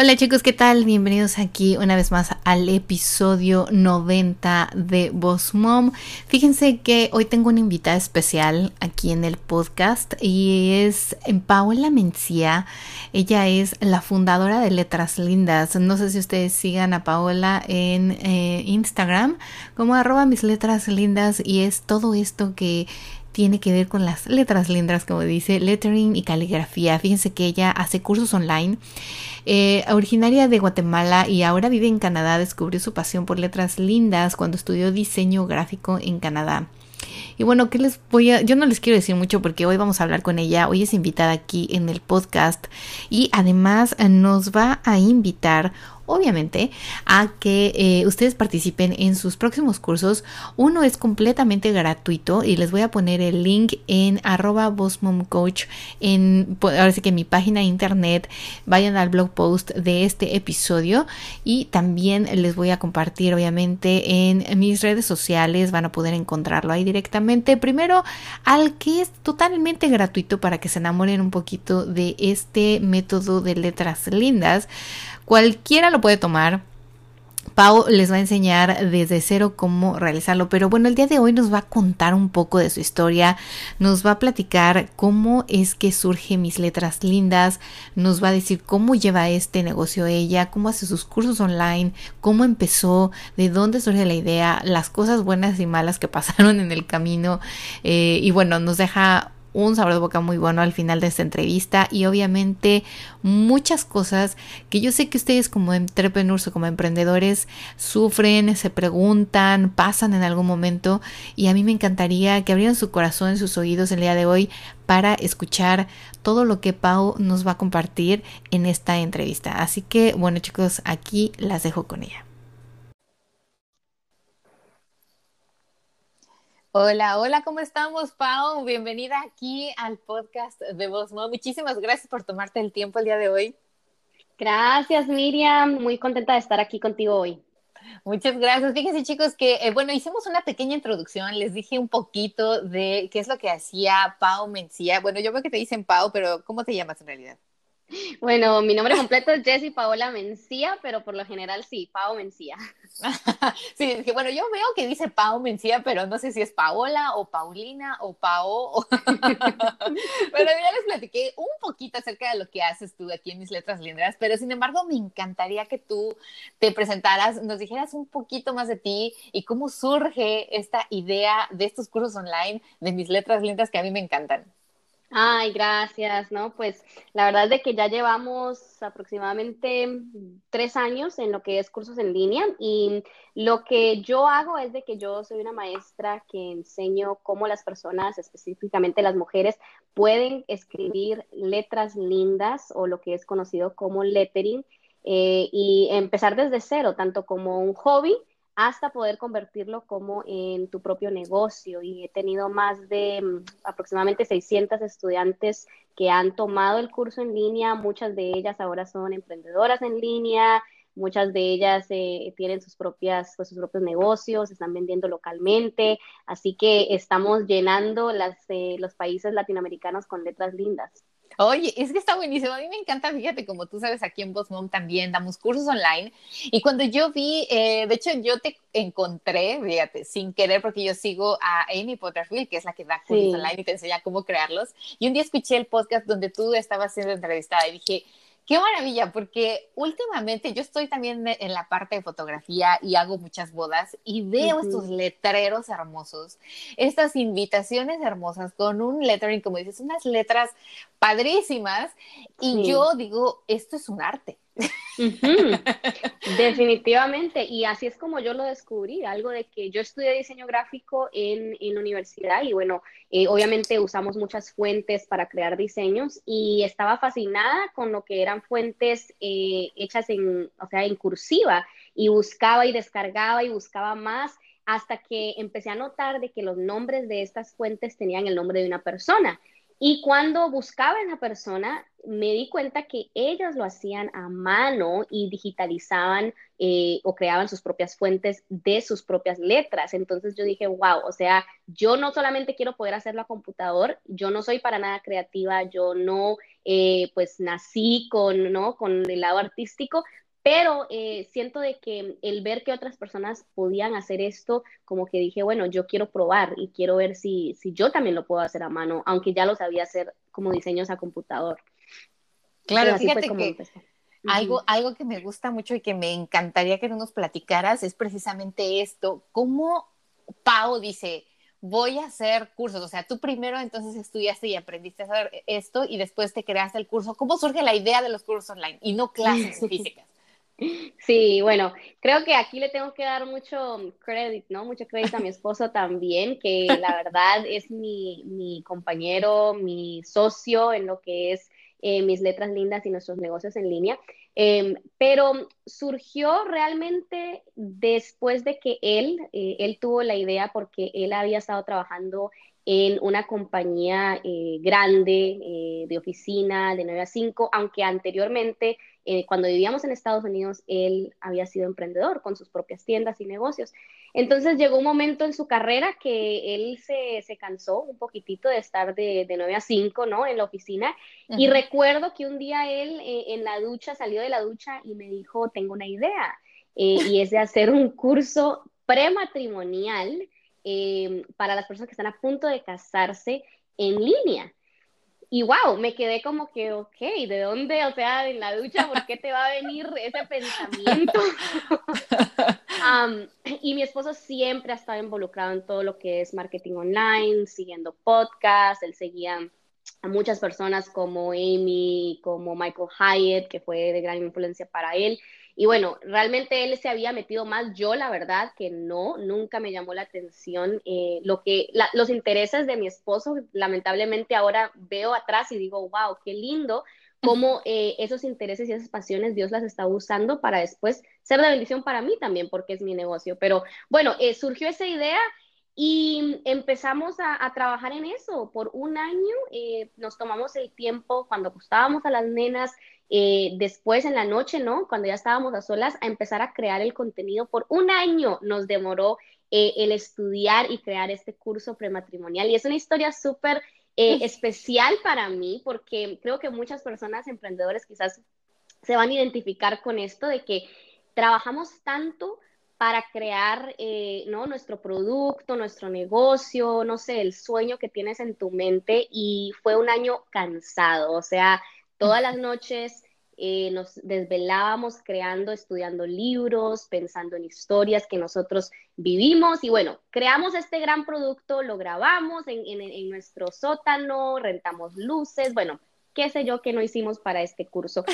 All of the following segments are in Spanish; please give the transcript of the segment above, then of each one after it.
Hola chicos, ¿qué tal? Bienvenidos aquí una vez más al episodio 90 de Boss Mom. Fíjense que hoy tengo una invitada especial aquí en el podcast y es Paola Mencía. Ella es la fundadora de Letras Lindas. No sé si ustedes sigan a Paola en eh, Instagram como arroba mis letras lindas y es todo esto que tiene que ver con las letras lindas, como dice, lettering y caligrafía. Fíjense que ella hace cursos online. Eh, originaria de Guatemala y ahora vive en Canadá, descubrió su pasión por letras lindas cuando estudió diseño gráfico en Canadá. Y bueno, ¿qué les voy a...? Yo no les quiero decir mucho porque hoy vamos a hablar con ella. Hoy es invitada aquí en el podcast y además nos va a invitar obviamente, a que eh, ustedes participen en sus próximos cursos. Uno es completamente gratuito y les voy a poner el link en arroba en, ahora sí que en mi página de internet. Vayan al blog post de este episodio y también les voy a compartir, obviamente, en mis redes sociales. Van a poder encontrarlo ahí directamente. Primero, al que es totalmente gratuito para que se enamoren un poquito de este método de letras lindas. Cualquiera lo puede tomar. Pau les va a enseñar desde cero cómo realizarlo, pero bueno, el día de hoy nos va a contar un poco de su historia, nos va a platicar cómo es que surge mis letras lindas, nos va a decir cómo lleva este negocio ella, cómo hace sus cursos online, cómo empezó, de dónde surge la idea, las cosas buenas y malas que pasaron en el camino eh, y bueno, nos deja un sabor de boca muy bueno al final de esta entrevista y obviamente muchas cosas que yo sé que ustedes como entrepreneurs o como emprendedores sufren, se preguntan, pasan en algún momento y a mí me encantaría que abrieran su corazón, sus oídos el día de hoy para escuchar todo lo que Pau nos va a compartir en esta entrevista. Así que bueno chicos, aquí las dejo con ella. Hola, hola, ¿cómo estamos, Pau? Bienvenida aquí al podcast de Voz Muchísimas gracias por tomarte el tiempo el día de hoy. Gracias, Miriam. Muy contenta de estar aquí contigo hoy. Muchas gracias. Fíjense chicos que, eh, bueno, hicimos una pequeña introducción, les dije un poquito de qué es lo que hacía Pau Mencía. Bueno, yo veo que te dicen Pau, pero ¿cómo te llamas en realidad? Bueno, mi nombre completo es Jessie Paola Mencía, pero por lo general sí, Pau Mencía. sí, es que bueno, yo veo que dice Pau Mencía, pero no sé si es Paola o Paulina o Pao. pero ya les platiqué un poquito acerca de lo que haces tú aquí en mis letras lindas, pero sin embargo me encantaría que tú te presentaras, nos dijeras un poquito más de ti y cómo surge esta idea de estos cursos online de mis letras lindas que a mí me encantan. Ay, gracias, ¿no? Pues la verdad es de que ya llevamos aproximadamente tres años en lo que es cursos en línea y lo que yo hago es de que yo soy una maestra que enseño cómo las personas, específicamente las mujeres, pueden escribir letras lindas o lo que es conocido como lettering eh, y empezar desde cero, tanto como un hobby hasta poder convertirlo como en tu propio negocio. Y he tenido más de mm, aproximadamente 600 estudiantes que han tomado el curso en línea, muchas de ellas ahora son emprendedoras en línea, muchas de ellas eh, tienen sus propias pues, sus propios negocios están vendiendo localmente. Así que estamos llenando las, eh, los países latinoamericanos con letras lindas Oye, es que está buenísimo. A mí me encanta, fíjate, como tú sabes, aquí en Mom también damos cursos online. Y cuando yo vi, eh, de hecho, yo te encontré, fíjate, sin querer, porque yo sigo a Amy Potterfield, que es la que da cursos online y te enseña cómo crearlos. Y un día escuché el podcast donde tú estabas siendo entrevistada y dije, Qué maravilla, porque últimamente yo estoy también en la parte de fotografía y hago muchas bodas y veo estos letreros hermosos, estas invitaciones hermosas con un lettering, como dices, unas letras padrísimas. Y yo digo, esto es un arte. Definitivamente, y así es como yo lo descubrí, algo de que yo estudié diseño gráfico en, en la universidad y bueno, eh, obviamente usamos muchas fuentes para crear diseños y estaba fascinada con lo que eran fuentes eh, hechas en, o sea, en cursiva y buscaba y descargaba y buscaba más hasta que empecé a notar de que los nombres de estas fuentes tenían el nombre de una persona Y cuando buscaba a esa persona, me di cuenta que ellas lo hacían a mano y digitalizaban eh, o creaban sus propias fuentes de sus propias letras. Entonces yo dije, wow, o sea, yo no solamente quiero poder hacerlo a computador, yo no soy para nada creativa, yo no, eh, pues nací con, ¿no? con el lado artístico, pero eh, siento de que el ver que otras personas podían hacer esto, como que dije, bueno, yo quiero probar y quiero ver si, si yo también lo puedo hacer a mano, aunque ya lo sabía hacer como diseños a computador. Claro, fíjate que algo, algo que me gusta mucho y que me encantaría que nos platicaras es precisamente esto, cómo Pau dice, voy a hacer cursos, o sea, tú primero entonces estudiaste y aprendiste a hacer esto y después te creaste el curso. ¿Cómo surge la idea de los cursos online y no clases físicas? Sí, bueno, creo que aquí le tengo que dar mucho crédito, ¿no? Mucho crédito a mi esposo también, que la verdad es mi, mi compañero, mi socio en lo que es eh, mis letras lindas y nuestros negocios en línea. Em, pero surgió realmente después de que él, eh, él tuvo la idea porque él había estado trabajando en una compañía eh, grande eh, de oficina de 9 a 5, aunque anteriormente, eh, cuando vivíamos en Estados Unidos, él había sido emprendedor con sus propias tiendas y negocios. Entonces llegó un momento en su carrera que él se, se cansó un poquitito de estar de, de 9 a 5, ¿no? En la oficina. Y recuerdo que un día él en la ducha, salió de la ducha y me dijo, tengo una idea, y es de hacer un curso prematrimonial Em, para las personas que están a punto de casarse en línea. Y wow, me quedé como que, ok, ¿de dónde? O sea, en la ducha, ¿por qué te va a venir ese pensamiento? y mi esposo siempre ha estado involucrado en todo lo que es marketing online, siguiendo podcasts, él seguía a muchas personas como Amy, como Michael Hyatt, que fue de gran influencia para él. Y bueno, realmente él se había metido más, yo la verdad que no, nunca me llamó la atención eh, lo que, los intereses de mi esposo, lamentablemente ahora veo atrás y digo, wow, qué lindo cómo eh, esos intereses y esas pasiones Dios las está usando para después ser de bendición para mí también, porque es mi negocio. Pero bueno, eh, surgió esa idea y empezamos a, trabajar en eso. Por un año nos tomamos el tiempo cuando acostábamos a las nenas eh, después en la noche, ¿no? Cuando ya estábamos a solas, a empezar a crear el contenido. Por un año nos demoró eh, el estudiar y crear este curso prematrimonial. Y es una historia súper eh, especial para mí porque creo que muchas personas emprendedores quizás se van a identificar con esto de que trabajamos tanto para crear ¿no? nuestro producto, nuestro negocio, no sé, el sueño que tienes en tu mente y fue un año cansado, o sea, Todas las noches eh, nos desvelábamos creando, estudiando libros, pensando en historias que nosotros vivimos y bueno, creamos este gran producto, lo grabamos en, en, nuestro sótano, rentamos luces, bueno, qué sé yo que no hicimos para este curso.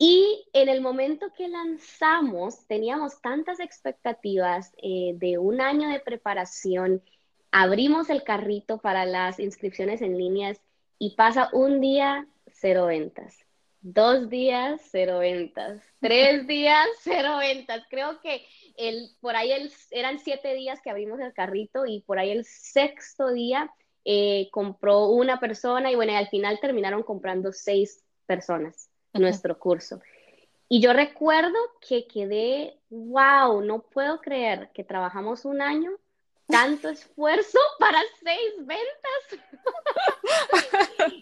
Y en el momento que lanzamos, teníamos tantas expectativas eh, de un año de preparación, abrimos el carrito para las inscripciones en líneas y pasa un día cero ventas. Dos días, cero ventas. Tres días, cero ventas. Creo que el, por ahí el, eran siete días que abrimos el carrito y por ahí el sexto día eh, compró una persona y bueno, al final terminaron comprando seis personas nuestro curso. Y yo recuerdo que quedé, wow, no puedo creer que trabajamos un año tanto esfuerzo para seis ventas.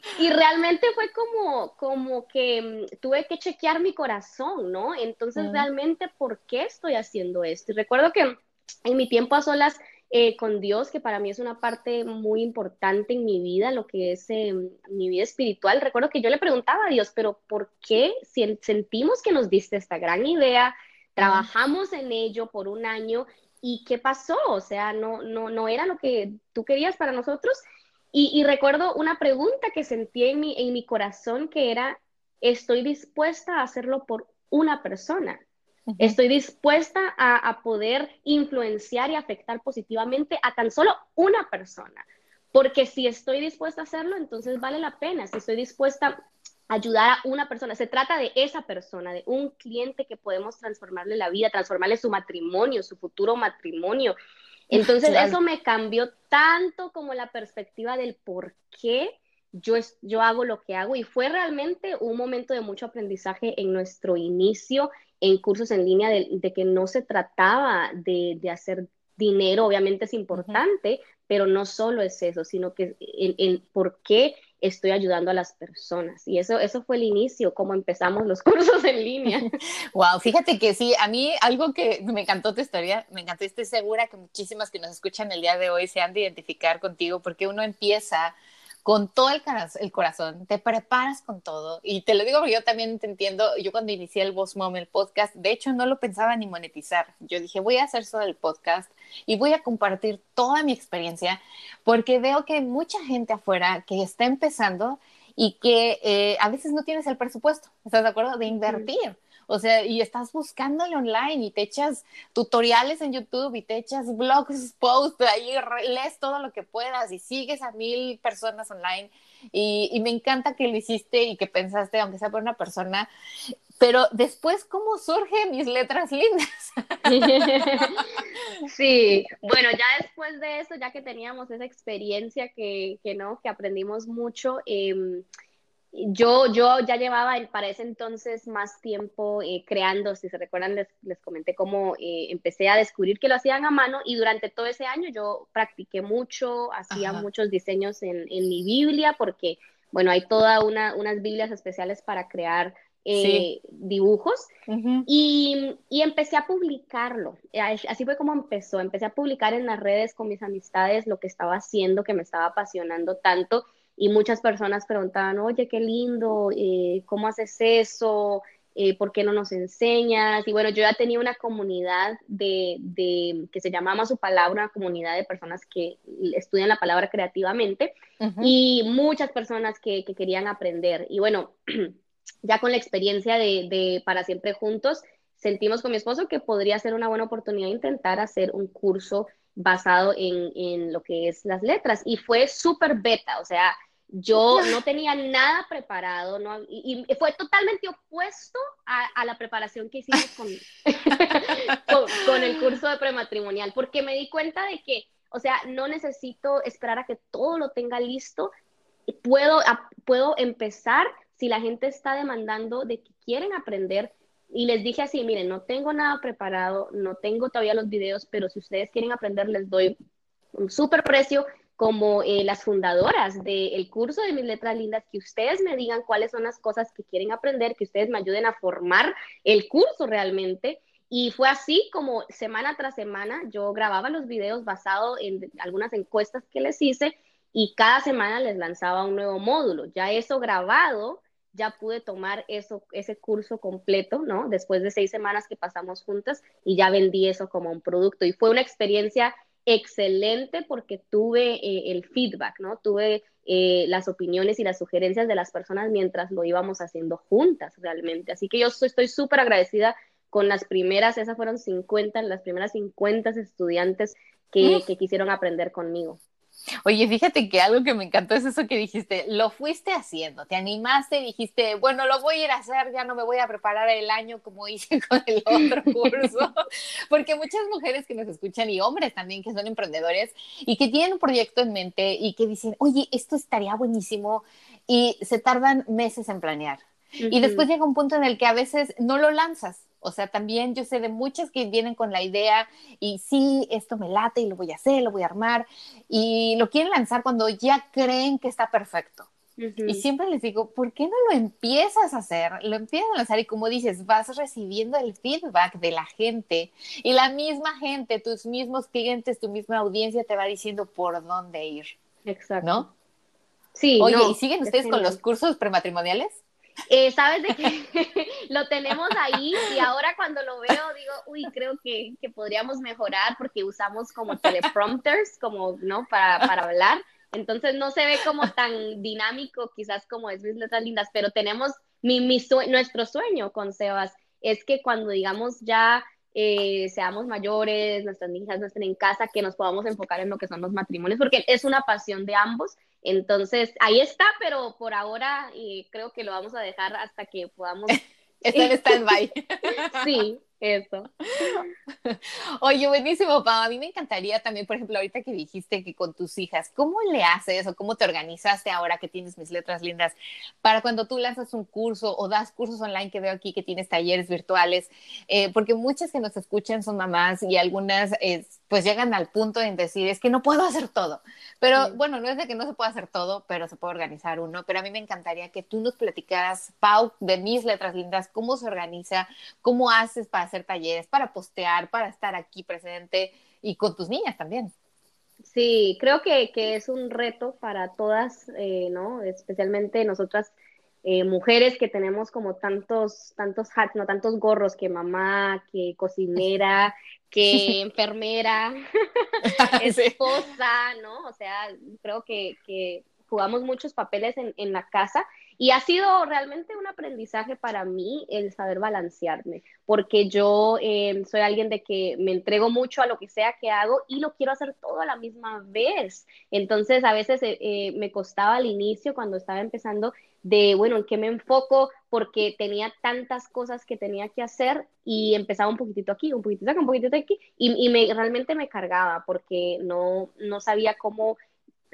y realmente fue como, como que mm, tuve que chequear mi corazón, ¿no? Entonces, realmente, ¿por qué estoy haciendo esto? Y recuerdo que en mi tiempo a solas eh, con Dios, que para mí es una parte muy importante en mi vida, lo que es eh, mi vida espiritual, recuerdo que yo le preguntaba a Dios, pero ¿por qué si sentimos que nos diste esta gran idea? Trabajamos en ello por un año ¿y qué pasó? O sea, no, no, no era lo que tú querías para nosotros. Y, recuerdo una pregunta que sentí en mi, en mi corazón que era, ¿estoy dispuesta a hacerlo por una persona? Estoy dispuesta a, a, poder influenciar y afectar positivamente a tan solo una persona. Porque si estoy dispuesta a hacerlo, entonces vale la pena. Si estoy dispuesta ayudar a una persona. Se trata de esa persona, de un cliente que podemos transformarle la vida, transformarle su matrimonio, su futuro matrimonio. Entonces eso me cambió tanto como la perspectiva del por qué yo, yo hago lo que hago y fue realmente un momento de mucho aprendizaje en nuestro inicio en cursos en línea de, que no se trataba de, de, hacer dinero, obviamente es importante, pero no solo es eso, sino que en, por qué estoy ayudando a las personas. Y eso, eso fue el inicio, cómo empezamos los cursos en línea. wow, fíjate que sí, a mí algo que me encantó tu historia, me encantó, estoy segura que muchísimas que nos escuchan el día de hoy se han de identificar contigo porque uno empieza con todo el, el, corazón, te preparas con todo. Y te lo digo porque yo también te entiendo, yo cuando inicié el Boss Mom, el podcast, de hecho no lo pensaba ni monetizar. Yo dije, voy a hacer solo el podcast y voy a compartir toda mi experiencia porque veo que hay mucha gente afuera que está empezando y que eh, a veces no tienes el presupuesto, ¿estás de acuerdo? De invertir. O sea, y estás buscándole online y te echas tutoriales en YouTube y te echas blogs, posts, ahí lees todo lo que puedas y sigues a mil personas online. Y, y me encanta que lo hiciste y que pensaste, aunque sea por una persona, pero después, ¿cómo surgen mis letras lindas? Sí, bueno, ya después de eso, ya que teníamos esa experiencia que, que no, que aprendimos mucho, eh, yo, yo ya llevaba para ese entonces más tiempo eh, creando, si se recuerdan, les, les comenté cómo eh, empecé a descubrir que lo hacían a mano y durante todo ese año yo practiqué mucho, hacía muchos diseños en, en, mi Biblia porque, bueno, hay toda una, unas Biblias especiales para crear eh, dibujos y, y, empecé a publicarlo. Así fue como empezó. Empecé a publicar en las redes con mis amistades lo que estaba haciendo, que me estaba apasionando tanto y muchas personas preguntaban, oye, qué lindo, eh, ¿cómo haces eso? Eh, ¿Por qué no nos enseñas? Y bueno, yo ya tenía una comunidad de, de, que se llamaba Su Palabra, una comunidad de personas que estudian la palabra creativamente y muchas personas que, que, querían aprender. Y bueno, ya con la experiencia de, de Para Siempre Juntos, sentimos con mi esposo que podría ser una buena oportunidad intentar hacer un curso basado en, en, lo que es las letras. Y fue súper beta, o sea, yo no tenía nada preparado no, y, fue totalmente opuesto a, la preparación que hicimos con, con, el curso de prematrimonial, porque me di cuenta de que, o sea, no necesito esperar a que todo lo tenga listo, puedo, puedo empezar si la gente está demandando de que quieren aprender. Y les dije así, miren, no tengo nada preparado, no tengo todavía los videos, pero si ustedes quieren aprender, les doy un súper precio, como eh, las fundadoras del curso de mis letras lindas, que ustedes me digan cuáles son las cosas que quieren aprender, que ustedes me ayuden a formar el curso realmente. Y fue así como semana tras semana yo grababa los videos basado en algunas encuestas que les hice y cada semana les lanzaba un nuevo módulo. Ya eso grabado, ya pude tomar eso, ese curso completo, ¿no? Después de seis semanas que pasamos juntas y ya vendí eso como un producto. Y fue una experiencia excelente porque tuve eh, el feedback, ¿no? Tuve eh, las opiniones y las sugerencias de las personas mientras lo íbamos haciendo juntas realmente. Así que yo estoy súper agradecida con las primeras, esas fueron 50, las primeras 50 estudiantes que, que quisieron aprender conmigo. Oye, fíjate que algo que me encantó es eso que dijiste, lo fuiste haciendo, te animaste, dijiste, bueno, lo voy a ir a hacer, ya no me voy a preparar el año como hice con el otro curso, porque muchas mujeres que nos escuchan y hombres también que son emprendedores y que tienen un proyecto en mente y que dicen, oye, esto estaría buenísimo y se tardan meses en planear. Y después llega un punto en el que a veces no lo lanzas o sea, también yo sé de muchas que vienen con la idea y sí, esto me late y lo voy a hacer, lo voy a armar y lo quieren lanzar cuando ya creen que está perfecto. Y siempre les digo, ¿por qué no lo empiezas a hacer? Lo empiezas a lanzar y como dices, vas recibiendo el feedback de la gente y la misma gente, tus mismos clientes, tu misma audiencia te va diciendo por dónde ir. Exacto. ¿No? Sí. Oye, ¿y siguen ustedes con los cursos prematrimoniales? Eh, Sabes de que lo tenemos ahí y ahora cuando lo veo digo, uy, creo que, que podríamos mejorar porque usamos como teleprompters, como, ¿no? Para, para hablar. Entonces no se ve como tan dinámico quizás como es mis letras lindas, pero tenemos mi, mi nuestro sueño con Sebas es que cuando digamos ya eh, seamos mayores, nuestras hijas no estén en casa, que nos podamos enfocar en lo que son los matrimonios, porque es una pasión de ambos. Entonces, ahí está, pero por ahora creo que lo vamos a dejar hasta que podamos Está en stand-by. sí, eso. Oye, buenísimo, Pau. A mí me encantaría también, por ejemplo, ahorita que dijiste que con tus hijas, ¿cómo le haces o cómo te organizaste ahora que tienes mis letras lindas para cuando tú lanzas un curso o das cursos online que veo aquí que tienes talleres virtuales? Eh, porque muchas que nos escuchan son mamás y algunas pues llegan al punto de decir, es que no puedo hacer todo. Pero bueno, no es de que no se pueda hacer todo, pero se puede organizar uno. Pero a mí me encantaría que tú nos platicaras, Pau, de mis letras lindas, cómo se organiza, cómo haces para hacer talleres, para postear, para estar aquí presente y con tus niñas también. Sí, creo que, es un reto para todas, eh, ¿no? Especialmente nosotras eh, mujeres que tenemos como tantos, tantos hats, no tantos gorros, que mamá, que cocinera, que enfermera, esposa, ¿no? O sea, creo que, que jugamos muchos papeles en, en, la casa y ha sido realmente un aprendizaje para mí el saber balancearme, porque yo eh, soy alguien de que me entrego mucho a lo que sea que hago y lo quiero hacer todo a la misma vez. Entonces, a veces eh, eh, me costaba al inicio, cuando estaba empezando, de, bueno, en qué me enfoco, porque tenía tantas cosas que tenía que hacer y empezaba un poquitito aquí, un poquitito acá, un poquitito aquí, y, y me, realmente me cargaba porque no, no sabía cómo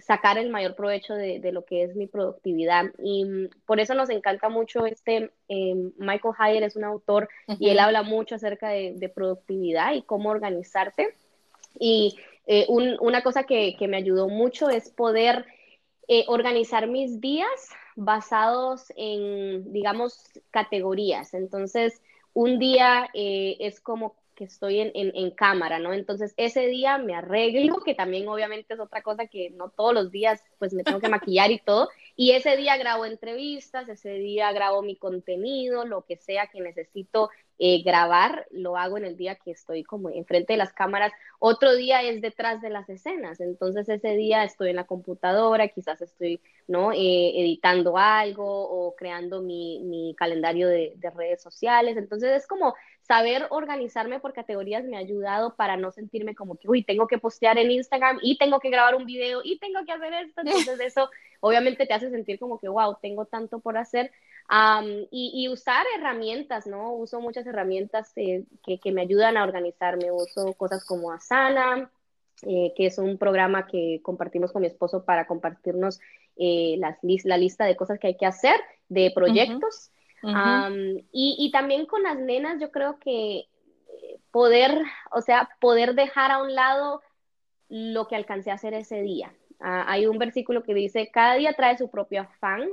sacar el mayor provecho de, lo que es mi productividad. Y mm, por eso nos encanta mucho este, em, Michael Hyatt es un autor y él habla mucho acerca de, productividad y cómo organizarte. Y eh, una cosa que, me ayudó mucho es poder eh, organizar mis días basados en, digamos, categorías. Entonces, un día eh, es como que estoy en, en, cámara, ¿no? Entonces ese día me arreglo, que también obviamente es otra cosa que no todos los días pues me tengo que maquillar y todo, y ese día grabo entrevistas, ese día grabo mi contenido, lo que sea que necesito eh, grabar, lo hago en el día que estoy como enfrente de las cámaras. Otro día es detrás de las escenas, entonces ese día estoy en la computadora, quizás estoy ¿no? Eh, editando algo o creando mi, mi calendario de, de, redes sociales. Entonces es como saber organizarme por categorías me ha ayudado para no sentirme como que, uy, tengo que postear en Instagram y tengo que grabar un video y tengo que hacer esto. Entonces eso obviamente te hace sentir como que, wow, tengo tanto por hacer. Y, usar herramientas, ¿no? Uso muchas herramientas eh, que, que, me ayudan a organizarme. Uso cosas como Asana, eh, que es un programa que compartimos con mi esposo para compartirnos eh, las, la lista de cosas que hay que hacer, de proyectos. y, y, también con las nenas, yo creo que poder, o sea, poder dejar a un lado lo que alcancé a hacer ese día. Ah, hay un versículo que dice, cada día trae su propio afán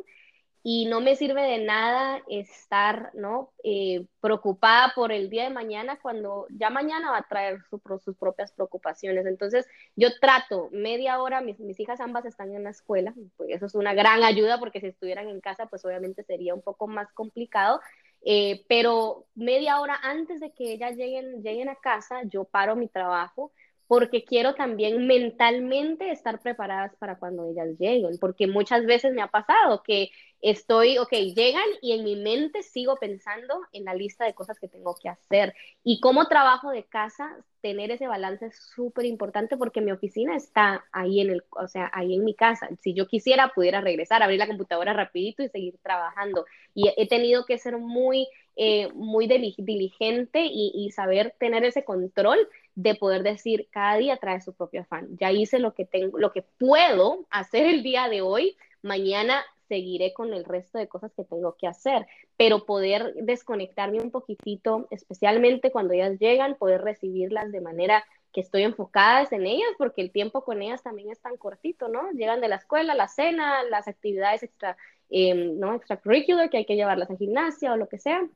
y no me sirve de nada estar ¿no? Eh, preocupada por el día de mañana cuando ya mañana va a traer sus propias preocupaciones. Entonces yo trato media hora, mis, mis, hijas ambas están en la escuela, pues eso es una gran ayuda porque si estuvieran en casa pues obviamente sería un poco más complicado. Eh, pero media hora antes de que ellas lleguen, lleguen a casa, yo paro mi trabajo, porque quiero también mentalmente estar preparadas para cuando ellas lleguen, porque muchas veces me ha pasado que estoy, ok, llegan y en mi mente sigo pensando en la lista de cosas que tengo que hacer. Y como trabajo de casa, tener ese balance es súper importante porque mi oficina está ahí en el, o sea, ahí en mi casa. Si yo quisiera, pudiera regresar, abrir la computadora rapidito y seguir trabajando. Y he tenido que ser muy, eh, muy diligente y, y saber tener ese control de poder decir cada día trae su propio afán. Ya hice lo que tengo, lo que puedo hacer el día de hoy, mañana seguiré con el resto de cosas que tengo que hacer, pero poder desconectarme un poquitito, especialmente cuando ellas llegan, poder recibirlas de manera que estoy enfocada en ellas, porque el tiempo con ellas también es tan cortito, ¿no? Llegan de la escuela, la cena, las actividades extra, eh, ¿no? extracurricular, que hay que llevarlas a gimnasia o lo que sea.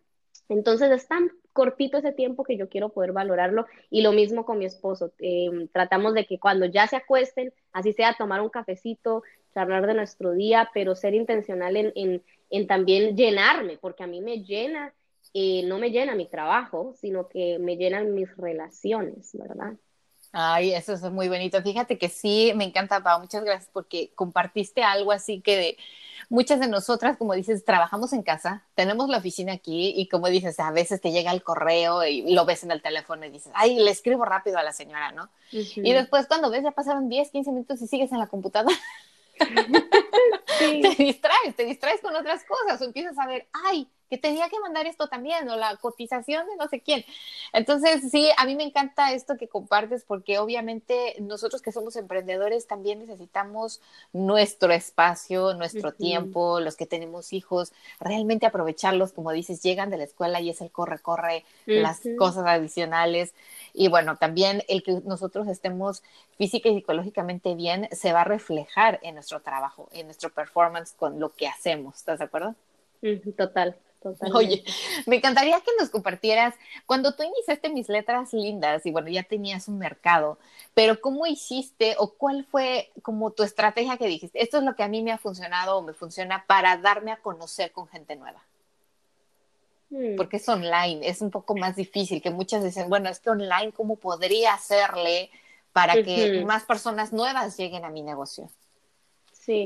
Entonces es tan cortito ese tiempo que yo quiero poder valorarlo y lo mismo con mi esposo. Eh, tratamos de que cuando ya se acuesten, así sea tomar un cafecito, charlar de nuestro día, pero ser intencional en, en, también llenarme, porque a mí me llena, eh, no me llena mi trabajo, sino que me llenan mis relaciones, ¿verdad? Ay, eso es muy bonito. Fíjate que sí, me encanta, Pau. Muchas gracias porque compartiste algo así que de, muchas de nosotras, como dices, trabajamos en casa, tenemos la oficina aquí y como dices, a veces te llega el correo y lo ves en el teléfono y dices, ay, le escribo rápido a la señora, ¿no? Y después cuando ves ya pasaron 10, 15 minutos y sigues en la computadora. Te distraes, te distraes con otras cosas o empiezas a ver, ay, que tenía que mandar esto también, o la cotización de no sé quién. Entonces, sí, a mí me encanta esto que compartes porque obviamente nosotros que somos emprendedores también necesitamos nuestro espacio, nuestro tiempo, los que tenemos hijos, realmente aprovecharlos, como dices, llegan de la escuela y es el corre, corre, las cosas adicionales. Y bueno, también el que nosotros estemos física y psicológicamente bien se va a reflejar en nuestro trabajo, en nuestro performance con lo que hacemos. ¿Estás de acuerdo? Total. Oye, me encantaría que nos compartieras, cuando tú iniciaste mis letras lindas y bueno, ya tenías un mercado, pero ¿cómo hiciste o cuál fue como tu estrategia que dijiste? Esto es lo que a mí me ha funcionado o me funciona para darme a conocer con gente nueva. Hmm. Porque es online, es un poco más difícil, que muchas dicen, bueno, es que online, ¿cómo podría hacerle para que más personas nuevas lleguen a mi negocio? Sí,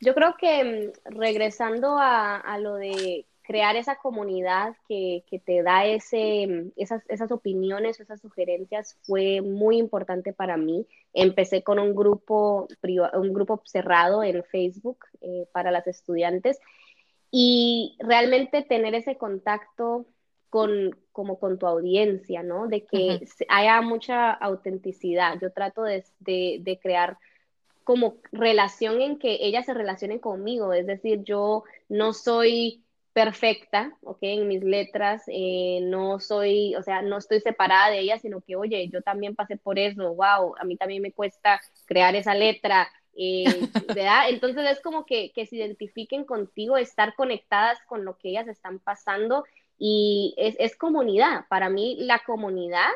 yo creo que mm, regresando a, a lo de crear esa comunidad que, que te da ese, esas, esas opiniones, esas sugerencias fue muy importante para mí. Empecé con un grupo, un grupo cerrado en Facebook eh, para las estudiantes y realmente tener ese contacto con, como con tu audiencia, ¿no? De que haya mucha autenticidad. Yo trato de, de, de crear como relación en que ellas se relacionen conmigo, es decir, yo no soy perfecta, ¿ok? En mis letras, eh, no soy, o sea, no estoy separada de ella, sino que, oye, yo también pasé por eso, wow, a mí también me cuesta crear esa letra, eh, ¿verdad? Entonces es como que, que se identifiquen contigo, estar conectadas con lo que ellas están pasando y es, es comunidad. Para mí la comunidad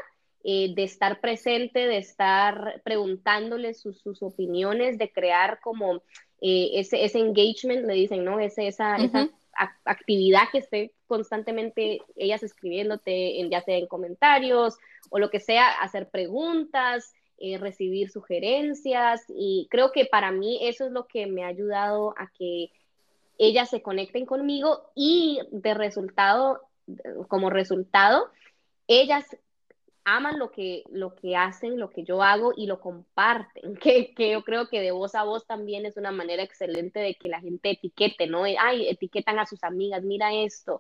eh, de estar presente, de estar preguntándoles sus, sus opiniones, de crear como ese, ese engagement, le dicen, ¿no? Ese, esa, esa actividad que esté constantemente ellas escribiéndote, en, ya sea en comentarios o lo que sea, hacer preguntas, eh, recibir sugerencias. Y creo que para mí eso es lo que me ha ayudado a que ellas se conecten conmigo y de resultado, como resultado, ellas aman lo que, lo que hacen, lo que yo hago y lo comparten, que, que, yo creo que de voz a voz también es una manera excelente de que la gente etiquete, ¿no? Ay, etiquetan a sus amigas, mira esto,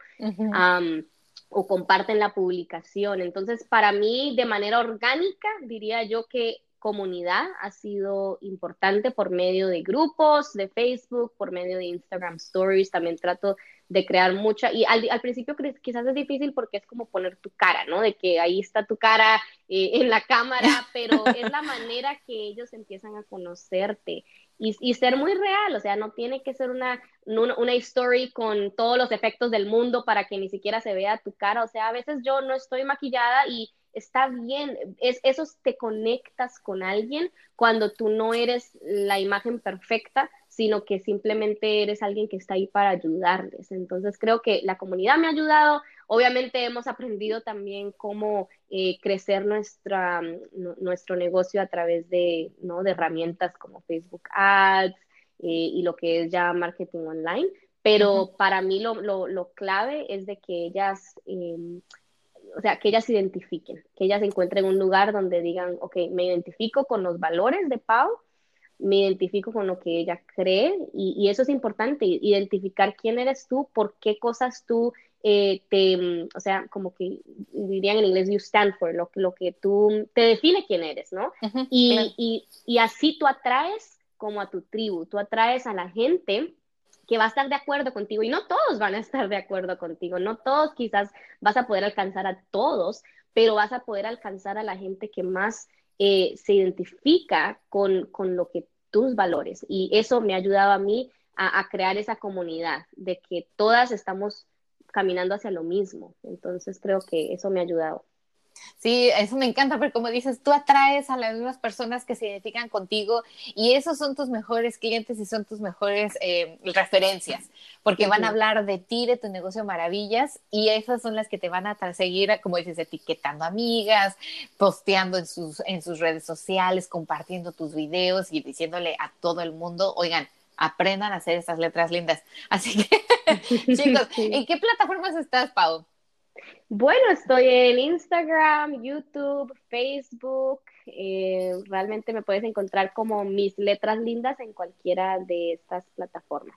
o comparten la publicación. Entonces, para mí, de manera orgánica, diría yo que comunidad ha sido importante por medio de grupos, de Facebook, por medio de Instagram Stories, también trato de crear mucha, y al, al, principio quizás es difícil porque es como poner tu cara, ¿no? De que ahí está tu cara eh, en la cámara, pero es la manera que ellos empiezan a conocerte y, y, ser muy real, o sea, no tiene que ser una, una, una, story con todos los efectos del mundo para que ni siquiera se vea tu cara, o sea, a veces yo no estoy maquillada y está bien, es, eso te conectas con alguien cuando tú no eres la imagen perfecta, sino que simplemente eres alguien que está ahí para ayudarles. Entonces creo que la comunidad me ha ayudado. Obviamente hemos aprendido también cómo eh, crecer nuestra, nuestro negocio a través de, ¿no? de herramientas como Facebook Ads eh, y lo que es ya marketing online. Pero para mí lo, lo, lo, clave es de que ellas... Em, o sea, que ellas se identifiquen, que ellas encuentren un lugar donde digan, ok, me identifico con los valores de Pau, me identifico con lo que ella cree y, eso es importante, identificar quién eres tú, por qué cosas tú eh, te, mm, o sea, como que dirían en inglés, you stand for, lo, lo que tú te define quién eres, ¿no? y, y, y así tú atraes como a tu tribu, tú atraes a la gente que va a estar de acuerdo contigo y no todos van a estar de acuerdo contigo, no todos quizás vas a poder alcanzar a todos, pero vas a poder alcanzar a la gente que más eh, se identifica con, con, lo que tus valores. Y eso me ha ayudado a mí a, crear esa comunidad de que todas estamos caminando hacia lo mismo. Entonces creo que eso me ha ayudado. Sí, eso me encanta, pero como dices, tú atraes a las mismas personas que se identifican contigo y esos son tus mejores clientes y son tus mejores eh, referencias, porque van a hablar de ti, de tu negocio maravillas y esas son las que te van a seguir, como dices, etiquetando amigas, posteando en sus, en sus redes sociales, compartiendo tus videos y diciéndole a todo el mundo, oigan, aprendan a hacer estas letras lindas. Así que, chicos, ¿en qué plataformas estás, Pau? Bueno, estoy en Instagram, YouTube, Facebook. Eh, realmente me puedes encontrar como mis letras lindas en cualquiera de estas plataformas.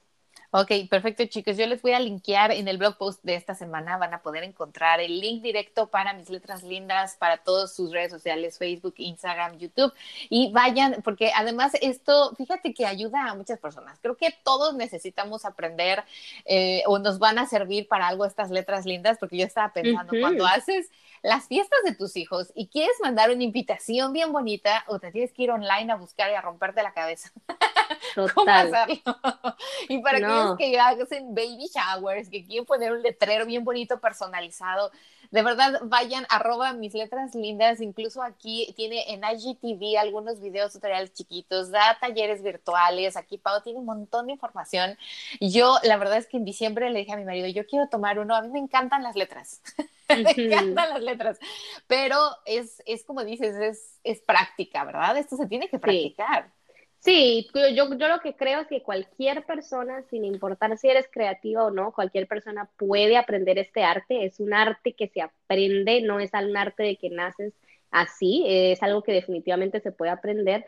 Ok, perfecto chicos. Yo les voy a linkear en el blog post de esta semana. Van a poder encontrar el link directo para mis letras lindas, para todas sus redes sociales, Facebook, Instagram, YouTube. Y vayan, porque además esto, fíjate que ayuda a muchas personas. Creo que todos necesitamos aprender eh, o nos van a servir para algo estas letras lindas, porque yo estaba pensando, cuando haces las fiestas de tus hijos y quieres mandar una invitación bien bonita o te tienes que ir online a buscar y a romperte la cabeza. ¿Cómo hacerlo? y para aquellos que hacen baby showers, que quieren poner un letrero bien bonito, personalizado, de verdad vayan, arroba mis letras lindas, incluso aquí tiene en IGTV algunos videos tutoriales chiquitos, da talleres virtuales, aquí Pau tiene un montón de información. Yo, la verdad es que en diciembre le dije a mi marido, yo quiero tomar uno, a mí me encantan las letras. me encantan las letras, pero es, es como dices, es, es práctica, ¿verdad? Esto se tiene que practicar. Sí, yo, yo lo que creo es que cualquier persona, sin importar si eres creativa o no, cualquier persona puede aprender este arte. Es un arte que se aprende, no es un arte de que naces así, es algo que definitivamente se puede aprender.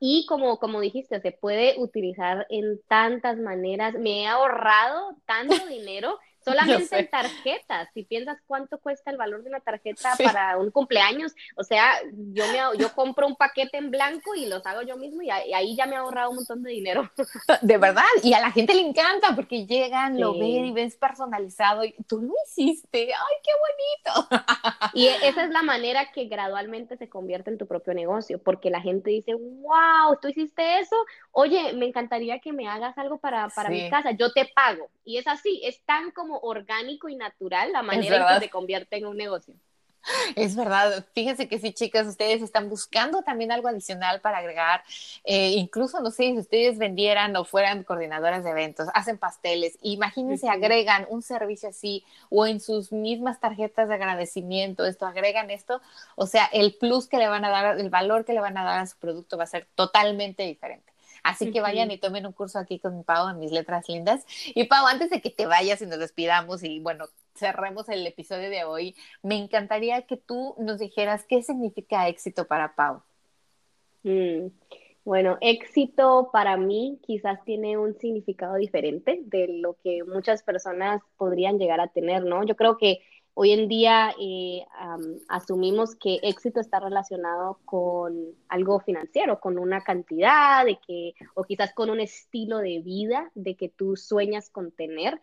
y como, como dijiste, se puede utilizar en tantas maneras. Me he ahorrado tanto dinero Solamente en tarjetas, si piensas cuánto cuesta el valor de una tarjeta para un cumpleaños, o sea, yo me yo compro un paquete en blanco y los hago yo mismo y, ahí ya me he ahorrado un montón de dinero. De verdad, y a la gente le encanta porque llegan, lo ven y ves personalizado y tú lo hiciste, ay, qué bonito. Y esa es la manera que gradualmente se convierte en tu propio negocio, porque la gente dice, wow, tú hiciste eso, oye, me encantaría que me hagas algo para, para mi casa, yo te pago. Y es así, es tan como orgánico y natural la manera en que se convierte en un negocio. Es verdad, fíjense que sí, chicas, ustedes están buscando también algo adicional para agregar, eh, incluso, no sé, si ustedes vendieran o fueran coordinadoras de eventos, hacen pasteles, imagínense, agregan un servicio así o en sus mismas tarjetas de agradecimiento, esto, agregan esto, o sea, el plus que le van a dar, el valor que le van a dar a su producto va a ser totalmente diferente. Así que vayan y tomen un curso aquí con Pau en mis letras lindas. Y Pau, antes de que te vayas y nos despidamos y bueno, cerremos el episodio de hoy, me encantaría que tú nos dijeras qué significa éxito para Pau. Mm, bueno, éxito para mí quizás tiene un significado diferente de lo que muchas personas podrían llegar a tener, ¿no? Yo creo que Hoy en día eh, asumimos que éxito está relacionado con algo financiero, con una cantidad, de que, o quizás con un estilo de vida de que tú sueñas con tener.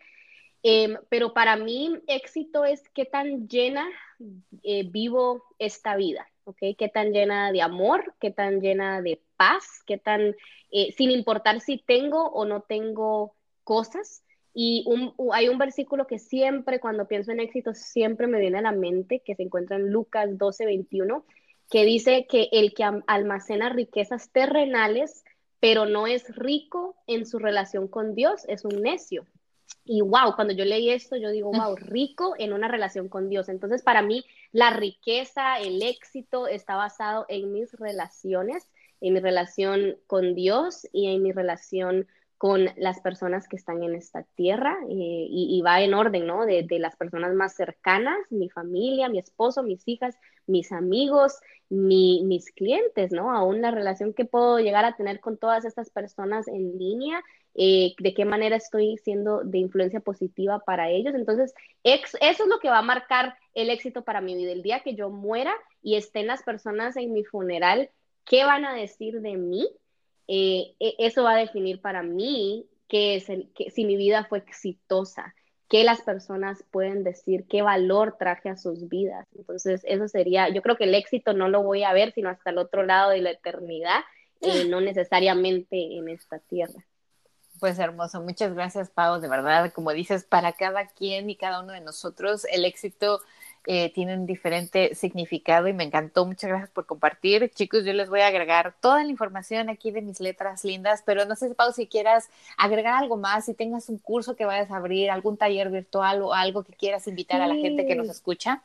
Em, pero para mí éxito es qué tan llena eh, vivo esta vida, ¿ok? Qué tan llena de amor, qué tan llena de paz, qué tan, eh, sin importar si tengo o no tengo cosas, y hay un versículo que siempre, cuando pienso en éxito, siempre me viene a la mente, que se encuentra en Lucas 12, 21, que dice que el que almacena riquezas terrenales, pero no es rico en su relación con Dios, es un necio. Y wow, cuando yo leí esto, yo digo, wow, rico en una relación con Dios. Entonces, para mí, la riqueza, el éxito está basado en mis relaciones, en mi relación con Dios y en mi relación con las personas que están en esta tierra eh, y, va en orden, ¿no? De, las personas más cercanas, mi familia, mi esposo, mis hijas, mis amigos, mis clientes, ¿no? Aún la relación que puedo llegar a tener con todas estas personas en línea, eh, de qué manera estoy siendo de influencia positiva para ellos. Entonces, eso es lo que va a marcar el éxito para mi vida. El día que yo muera y estén las personas en mi funeral, ¿qué van a decir de mí? Eh, e, eso va a definir para mí qué es el, que, si mi vida fue exitosa, qué las personas pueden decir, qué valor traje a sus vidas. Entonces, eso sería, yo creo que el éxito no lo voy a ver, sino hasta el otro lado de la eternidad, eh, no necesariamente en esta tierra. Pues hermoso, muchas gracias Pau, de verdad, como dices, para cada quien y cada uno de nosotros el éxito eh, tienen diferente significado y me encantó. Muchas gracias por compartir. Chicos, yo les voy a agregar toda la información aquí de mis letras lindas, pero no sé, Pau, si quieras agregar algo más, si tengas un curso que vayas a abrir, algún taller virtual o algo que quieras invitar a la gente que nos escucha.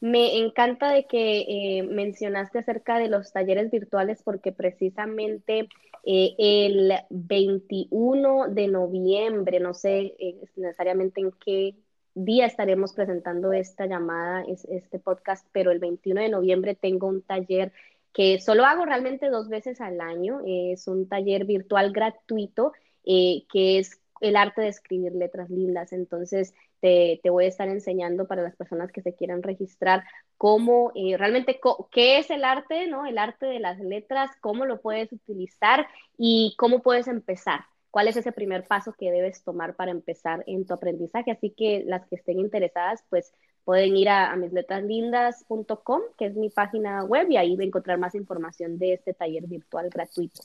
Me encanta de que eh, mencionaste acerca de los talleres virtuales porque precisamente eh, el 21 de noviembre, no sé necesariamente en qué día estaremos presentando esta llamada, este podcast, pero el 21 de noviembre tengo un taller que solo hago realmente dos veces al año. Es un taller virtual gratuito eh, que es el arte de escribir letras lindas. Entonces, te, voy a estar enseñando para las personas que se quieran registrar cómo eh, realmente qué es el arte, ¿no? El arte de las letras, cómo lo puedes utilizar y cómo puedes empezar. ¿Cuál es ese primer paso que debes tomar para empezar en tu aprendizaje? Así que las que estén interesadas, pues pueden ir a, a misletraslindas.com, que es mi página web, y ahí va a encontrar más información de este taller virtual gratuito.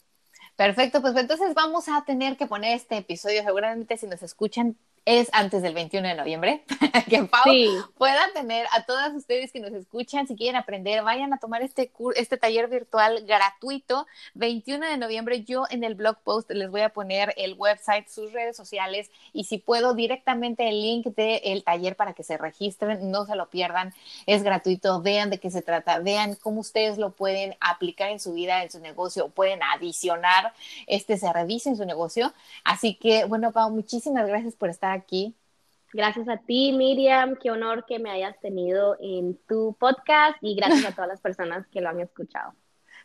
Perfecto, pues entonces vamos a tener que poner este episodio, seguramente si nos escuchan es antes del 21 de noviembre, que Pau pueda tener a todas ustedes que nos escuchan, si quieren aprender, vayan a tomar este, este taller virtual gratuito. 21 de noviembre, yo en el blog post les voy a poner el website, sus redes sociales y si puedo directamente el link del taller para que se registren, no se lo pierdan, es gratuito, vean de qué se trata, vean cómo ustedes lo pueden aplicar en su vida, en su negocio, pueden adicionar este servicio en su negocio. Así que, bueno, Pau, muchísimas gracias por estar aquí. Gracias a ti, Miriam. Qué honor que me hayas tenido en tu podcast y gracias a todas las personas que lo han escuchado.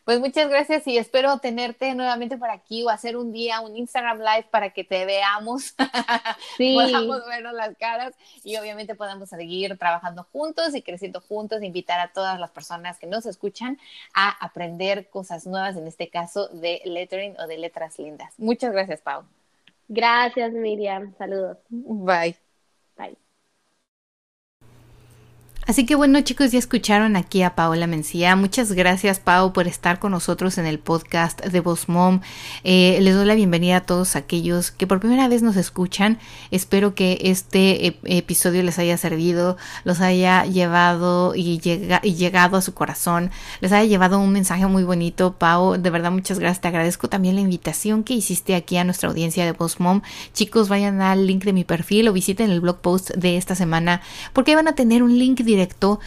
Pues muchas gracias y espero tenerte nuevamente por aquí o hacer un día un Instagram Live para que te veamos, sí. podamos vernos las caras y obviamente podamos seguir trabajando juntos y creciendo juntos, invitar a todas las personas que nos escuchan a aprender cosas nuevas, en este caso de lettering o de letras lindas. Muchas gracias, Pau. Gracias, Miriam. Saludos. Bye. Así que bueno chicos, ya escucharon aquí a Paola Mencía. Muchas gracias Pau por estar con nosotros en el podcast de Voz Mom. Eh, les doy la bienvenida a todos aquellos que por primera vez nos escuchan. Espero que este episodio les haya servido, los haya llevado y, y, llegado a su corazón, les haya llevado un mensaje muy bonito. Pau, de verdad muchas gracias. Te agradezco también la invitación que hiciste aquí a nuestra audiencia de Voz Mom. Chicos, vayan al link de mi perfil o visiten el blog post de esta semana porque van a tener un link directo directo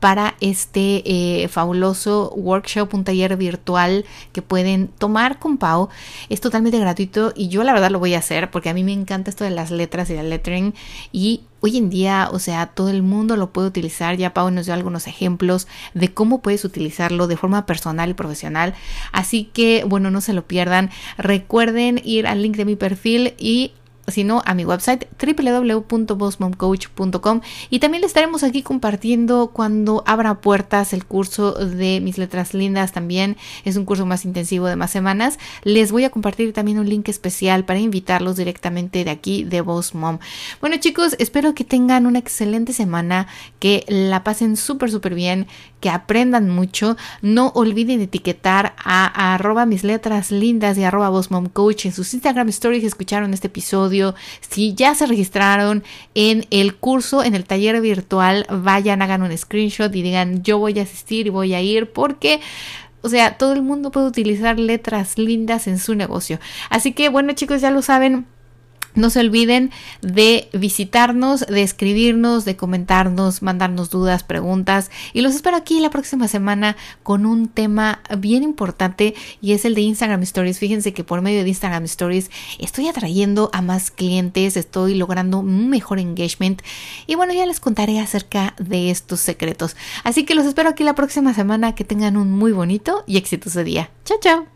para este eh, fabuloso workshop, un taller virtual que pueden tomar con Pau. Es totalmente gratuito y yo la verdad lo voy a hacer porque a mí me encanta esto de las letras y el lettering y Hoy en día, o sea, todo el mundo lo puede utilizar. Ya Pau nos dio algunos ejemplos de cómo puedes utilizarlo de forma personal y profesional. Así que, bueno, no se lo pierdan. Recuerden ir al link de mi perfil y sino a mi website www.bossmomcoach.com y también le estaremos aquí compartiendo cuando abra puertas el curso de mis letras lindas también. Es un curso más intensivo de más semanas. Les voy a compartir también un link especial para invitarlos directamente de aquí de Boss Mom. Bueno chicos espero que tengan una excelente semana que la pasen súper súper bien que aprendan mucho no olviden etiquetar a, arroba mis letras lindas y arroba Coach en sus Instagram stories escucharon este episodio si ya se registraron en el curso, en el taller virtual, vayan, hagan un screenshot y digan yo voy a asistir y voy a ir porque... O sea, todo el mundo puede utilizar letras lindas en su negocio. Así que bueno chicos, ya lo saben, no se olviden de visitarnos, de escribirnos, de comentarnos, mandarnos dudas, preguntas y los espero aquí la próxima semana con un tema bien importante y es el de Instagram Stories. Fíjense que por medio de Instagram Stories estoy atrayendo a más clientes, estoy logrando un mejor engagement y bueno, ya les contaré acerca de estos secretos. Así que los espero aquí la próxima semana, que tengan un muy bonito y exitoso día. Chao, chao.